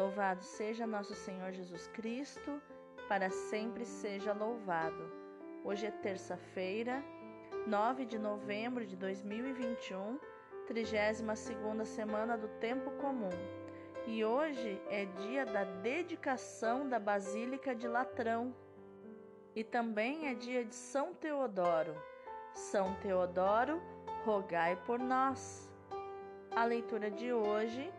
Louvado seja nosso Senhor Jesus Cristo, para sempre seja louvado. Hoje é terça-feira, 9 de novembro de 2021, 32ª semana do tempo comum. E hoje é dia da dedicação da Basílica de Latrão. E também é dia de São Teodoro. São Teodoro, rogai por nós. A leitura de hoje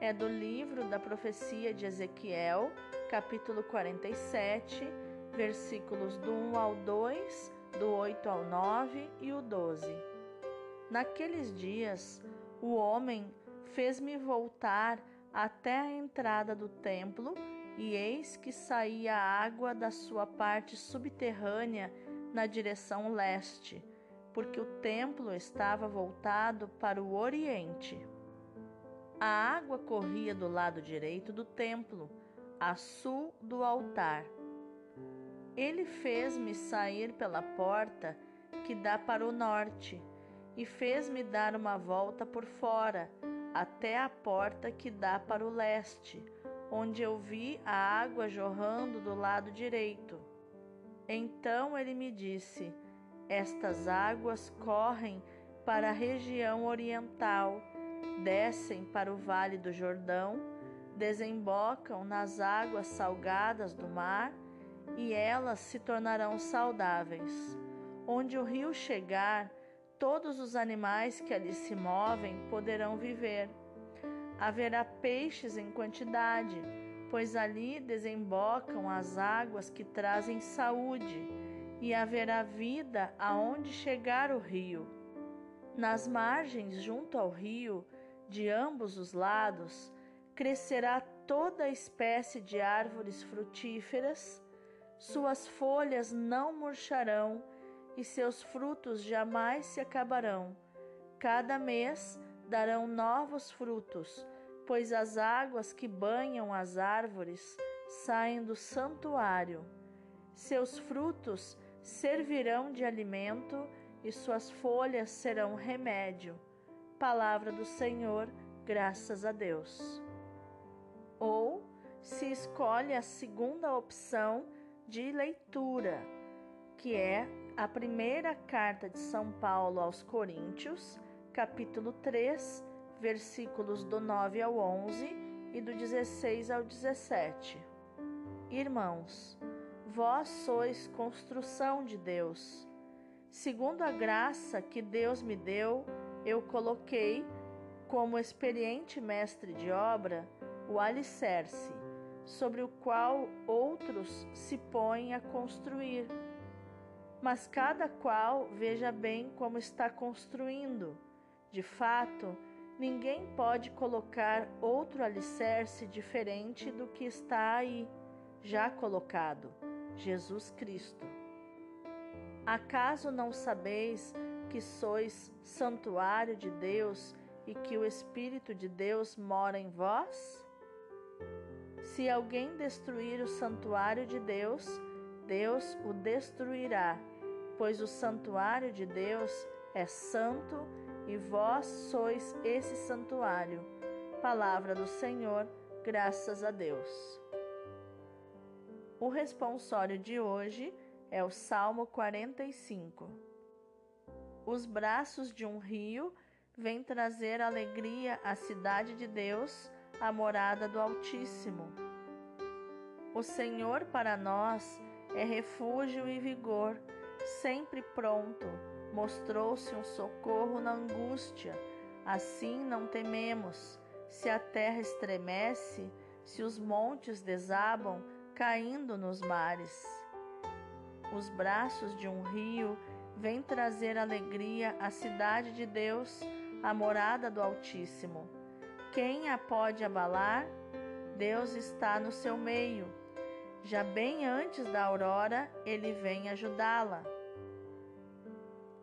é do livro da profecia de Ezequiel, capítulo 47, versículos do 1 ao 2, do 8 ao 9 e o 12. Naqueles dias, o homem fez-me voltar até a entrada do templo, e eis que saía água da sua parte subterrânea na direção leste, porque o templo estava voltado para o oriente. A água corria do lado direito do templo, a sul do altar. Ele fez-me sair pela porta que dá para o norte e fez-me dar uma volta por fora até a porta que dá para o leste, onde eu vi a água jorrando do lado direito. Então ele me disse: Estas águas correm para a região oriental descem para o vale do Jordão, desembocam nas águas salgadas do mar e elas se tornarão saudáveis. Onde o rio chegar, todos os animais que ali se movem poderão viver. Haverá peixes em quantidade, pois ali desembocam as águas que trazem saúde, e haverá vida aonde chegar o rio. Nas margens, junto ao rio, de ambos os lados, crescerá toda espécie de árvores frutíferas, suas folhas não murcharão e seus frutos jamais se acabarão. Cada mês darão novos frutos, pois as águas que banham as árvores saem do santuário. Seus frutos servirão de alimento e suas folhas serão remédio Palavra do Senhor, graças a Deus. Ou se escolhe a segunda opção de leitura, que é a primeira carta de São Paulo aos Coríntios, capítulo 3, versículos do 9 ao 11 e do 16 ao 17. Irmãos, vós sois construção de Deus. Segundo a graça que Deus me deu, eu coloquei como experiente mestre de obra o alicerce, sobre o qual outros se põem a construir. Mas cada qual veja bem como está construindo. De fato, ninguém pode colocar outro alicerce diferente do que está aí, já colocado, Jesus Cristo. Acaso não sabeis que sois santuário de Deus e que o Espírito de Deus mora em vós? Se alguém destruir o santuário de Deus, Deus o destruirá, pois o santuário de Deus é santo e vós sois esse santuário. Palavra do Senhor, graças a Deus. O responsório de hoje é o Salmo 45 os braços de um rio vêm trazer alegria à cidade de Deus, a morada do Altíssimo. O Senhor para nós é refúgio e vigor, sempre pronto, mostrou-se um socorro na angústia. Assim não tememos, se a terra estremece, se os montes desabam, caindo nos mares. Os braços de um rio vem trazer alegria à cidade de Deus, a morada do Altíssimo. Quem a pode abalar? Deus está no seu meio. Já bem antes da aurora, ele vem ajudá-la.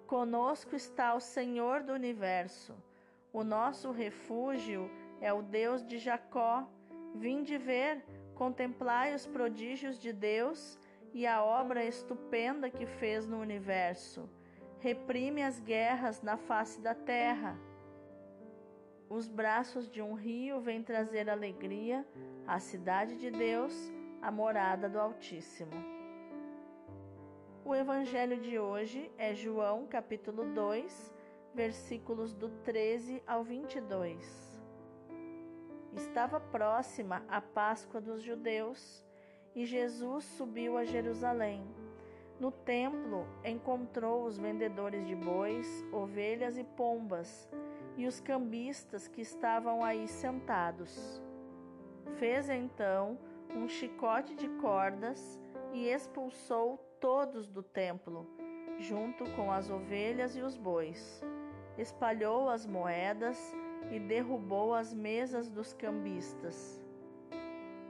Conosco está o Senhor do universo. O nosso refúgio é o Deus de Jacó. Vinde ver, contemplai os prodígios de Deus e a obra estupenda que fez no universo. Reprime as guerras na face da terra. os braços de um rio vêm trazer alegria à cidade de Deus, a morada do Altíssimo. O evangelho de hoje é João, capítulo 2, versículos do 13 ao 22. Estava próxima a Páscoa dos judeus e Jesus subiu a Jerusalém. No templo encontrou os vendedores de bois, ovelhas e pombas e os cambistas que estavam aí sentados. Fez então um chicote de cordas e expulsou todos do templo, junto com as ovelhas e os bois. Espalhou as moedas e derrubou as mesas dos cambistas.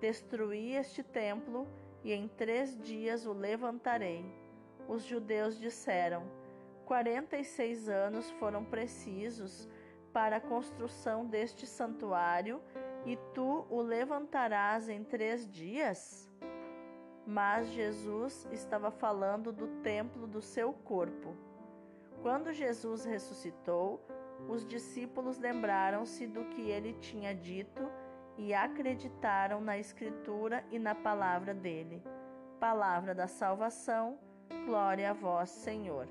Destruí este templo e em três dias o levantarei. Os judeus disseram: Quarenta e seis anos foram precisos para a construção deste santuário e tu o levantarás em três dias? Mas Jesus estava falando do templo do seu corpo. Quando Jesus ressuscitou, os discípulos lembraram-se do que ele tinha dito e acreditaram na Escritura e na palavra dele. Palavra da salvação, glória a vós, Senhor.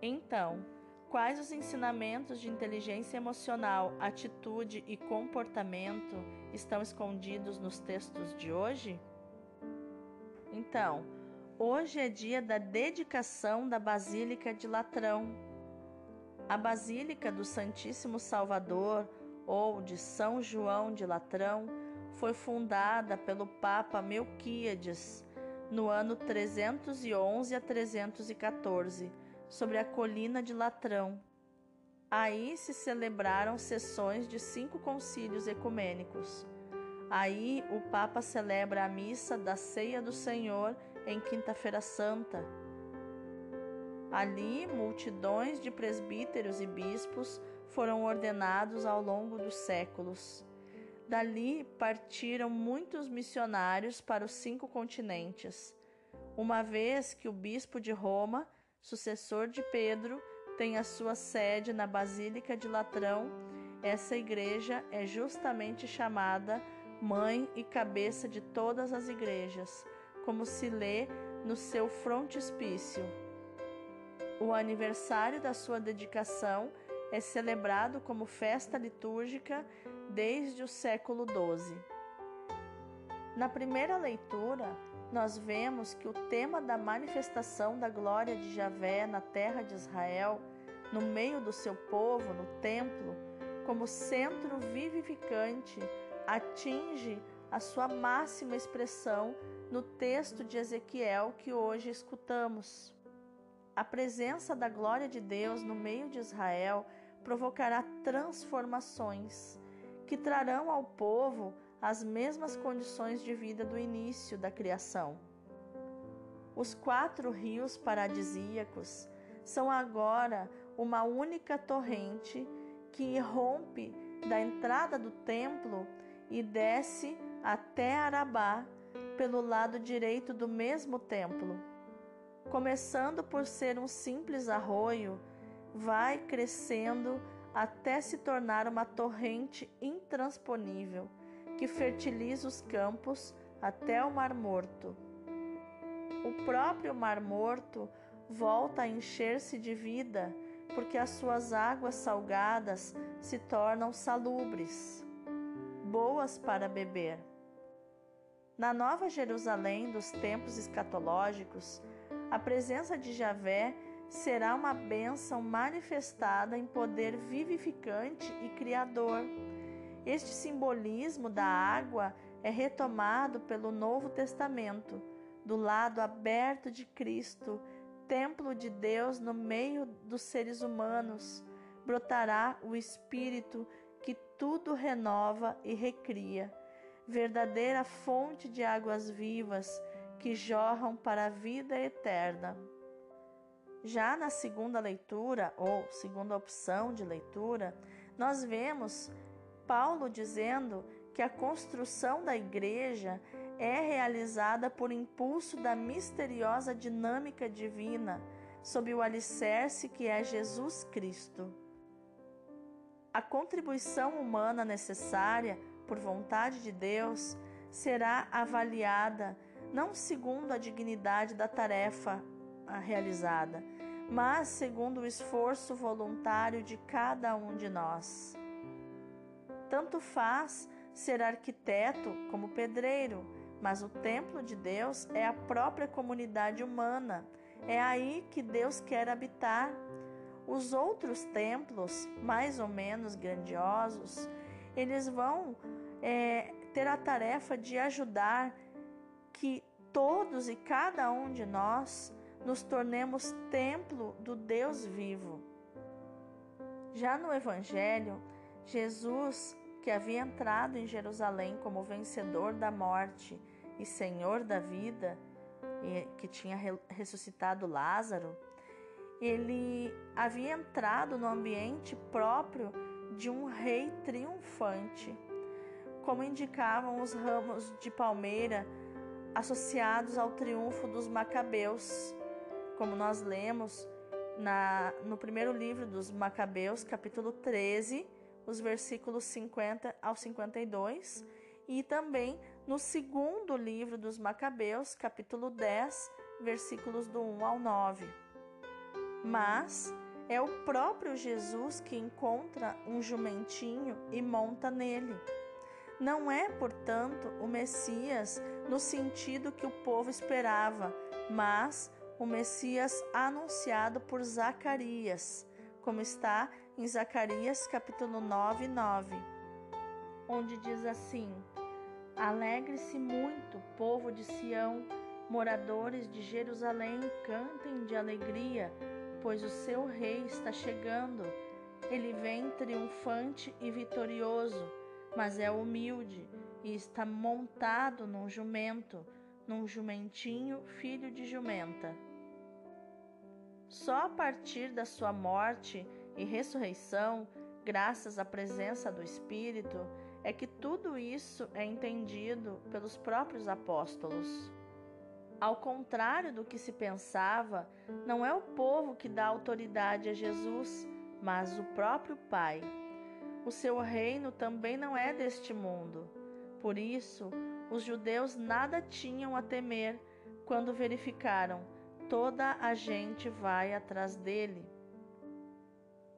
Então, Quais os ensinamentos de inteligência emocional, atitude e comportamento estão escondidos nos textos de hoje? Então, hoje é dia da dedicação da Basílica de Latrão. A Basílica do Santíssimo Salvador, ou de São João de Latrão, foi fundada pelo Papa Melquíades no ano 311 a 314 sobre a colina de Latrão. Aí se celebraram sessões de cinco concílios ecumênicos. Aí o Papa celebra a missa da Ceia do Senhor em Quinta-feira Santa. Ali, multidões de presbíteros e bispos foram ordenados ao longo dos séculos. Dali partiram muitos missionários para os cinco continentes, uma vez que o bispo de Roma sucessor de Pedro, tem a sua sede na Basílica de Latrão. Essa igreja é justamente chamada mãe e cabeça de todas as igrejas, como se lê no seu frontispício. O aniversário da sua dedicação é celebrado como festa litúrgica desde o século XII. Na primeira leitura, nós vemos que o tema da manifestação da glória de Javé na terra de Israel, no meio do seu povo, no templo, como centro vivificante, atinge a sua máxima expressão no texto de Ezequiel que hoje escutamos. A presença da glória de Deus no meio de Israel provocará transformações que trarão ao povo as mesmas condições de vida do início da criação. Os quatro rios paradisíacos são agora uma única torrente que rompe da entrada do templo e desce até Arabá pelo lado direito do mesmo templo. Começando por ser um simples arroio, vai crescendo até se tornar uma torrente intransponível que fertiliza os campos até o Mar Morto. O próprio Mar Morto volta a encher-se de vida, porque as suas águas salgadas se tornam salubres, boas para beber. Na Nova Jerusalém dos tempos escatológicos, a presença de Javé será uma bênção manifestada em poder vivificante e criador este simbolismo da água é retomado pelo Novo Testamento, do lado aberto de Cristo, templo de Deus no meio dos seres humanos. Brotará o Espírito que tudo renova e recria, verdadeira fonte de águas vivas que jorram para a vida eterna. Já na segunda leitura, ou segunda opção de leitura, nós vemos Paulo dizendo que a construção da igreja é realizada por impulso da misteriosa dinâmica divina, sob o alicerce que é Jesus Cristo. A contribuição humana necessária, por vontade de Deus, será avaliada não segundo a dignidade da tarefa realizada, mas segundo o esforço voluntário de cada um de nós. Tanto faz ser arquiteto como pedreiro, mas o templo de Deus é a própria comunidade humana. É aí que Deus quer habitar. Os outros templos, mais ou menos grandiosos, eles vão é, ter a tarefa de ajudar que todos e cada um de nós nos tornemos templo do Deus vivo. Já no Evangelho, Jesus, que havia entrado em Jerusalém como vencedor da morte e senhor da vida, que tinha ressuscitado Lázaro, ele havia entrado no ambiente próprio de um rei triunfante, como indicavam os ramos de palmeira associados ao triunfo dos Macabeus, como nós lemos na, no primeiro livro dos Macabeus, capítulo 13, os versículos 50 ao 52, e também no segundo livro dos Macabeus, capítulo 10, versículos do 1 ao 9. Mas é o próprio Jesus que encontra um jumentinho e monta nele. Não é, portanto, o Messias no sentido que o povo esperava, mas o Messias anunciado por Zacarias, como está em Zacarias capítulo 9, 9, onde diz assim: Alegre-se muito, povo de Sião, moradores de Jerusalém, cantem de alegria, pois o seu rei está chegando. Ele vem triunfante e vitorioso, mas é humilde e está montado num jumento, num jumentinho, filho de jumenta. Só a partir da sua morte e ressurreição, graças à presença do Espírito, é que tudo isso é entendido pelos próprios apóstolos. Ao contrário do que se pensava, não é o povo que dá autoridade a Jesus, mas o próprio Pai. O seu reino também não é deste mundo. Por isso, os judeus nada tinham a temer quando verificaram toda a gente vai atrás dele.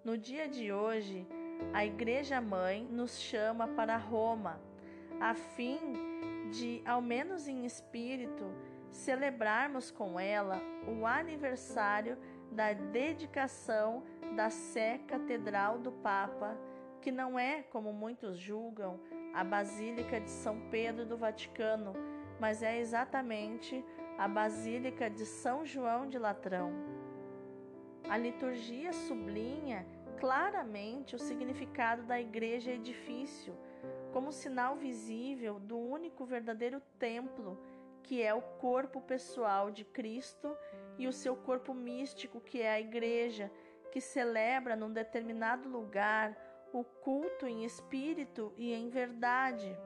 No dia de hoje, a Igreja Mãe nos chama para Roma, a fim de, ao menos em espírito, celebrarmos com ela o aniversário da dedicação da Sé Catedral do Papa, que não é, como muitos julgam, a Basílica de São Pedro do Vaticano, mas é exatamente a Basílica de São João de Latrão. A liturgia sublinha claramente o significado da igreja edifício como sinal visível do único verdadeiro templo, que é o corpo pessoal de Cristo e o seu corpo místico, que é a igreja, que celebra num determinado lugar o culto em espírito e em verdade.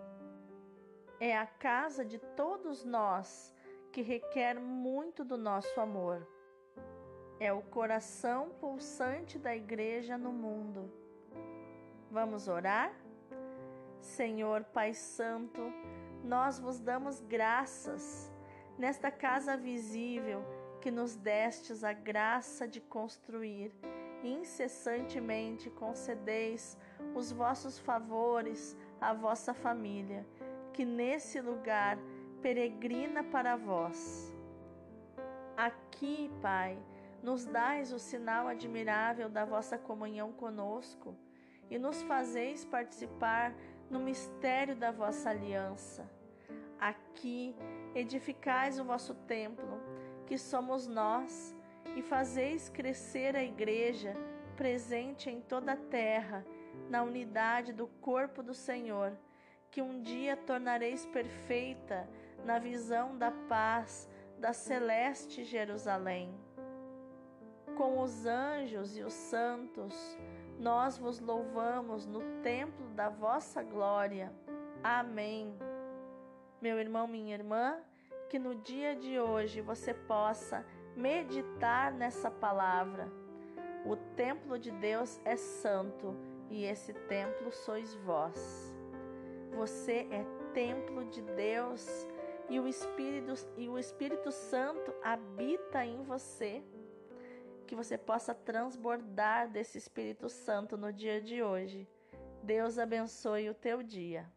É a casa de todos nós que requer muito do nosso amor. É o coração pulsante da igreja no mundo. Vamos orar? Senhor Pai Santo, nós vos damos graças nesta casa visível que nos destes a graça de construir. Incessantemente concedeis os vossos favores à vossa família, que nesse lugar peregrina para vós. Aqui, Pai, nos dais o sinal admirável da vossa comunhão conosco e nos fazeis participar no mistério da vossa aliança. Aqui edificais o vosso templo, que somos nós, e fazeis crescer a igreja presente em toda a terra, na unidade do corpo do Senhor, que um dia tornareis perfeita na visão da paz da celeste Jerusalém. Com os anjos e os santos, nós vos louvamos no templo da vossa glória. Amém. Meu irmão, minha irmã, que no dia de hoje você possa meditar nessa palavra. O templo de Deus é santo e esse templo sois vós. Você é templo de Deus e o Espírito e o Espírito Santo habita em você. Que você possa transbordar desse Espírito Santo no dia de hoje. Deus abençoe o teu dia.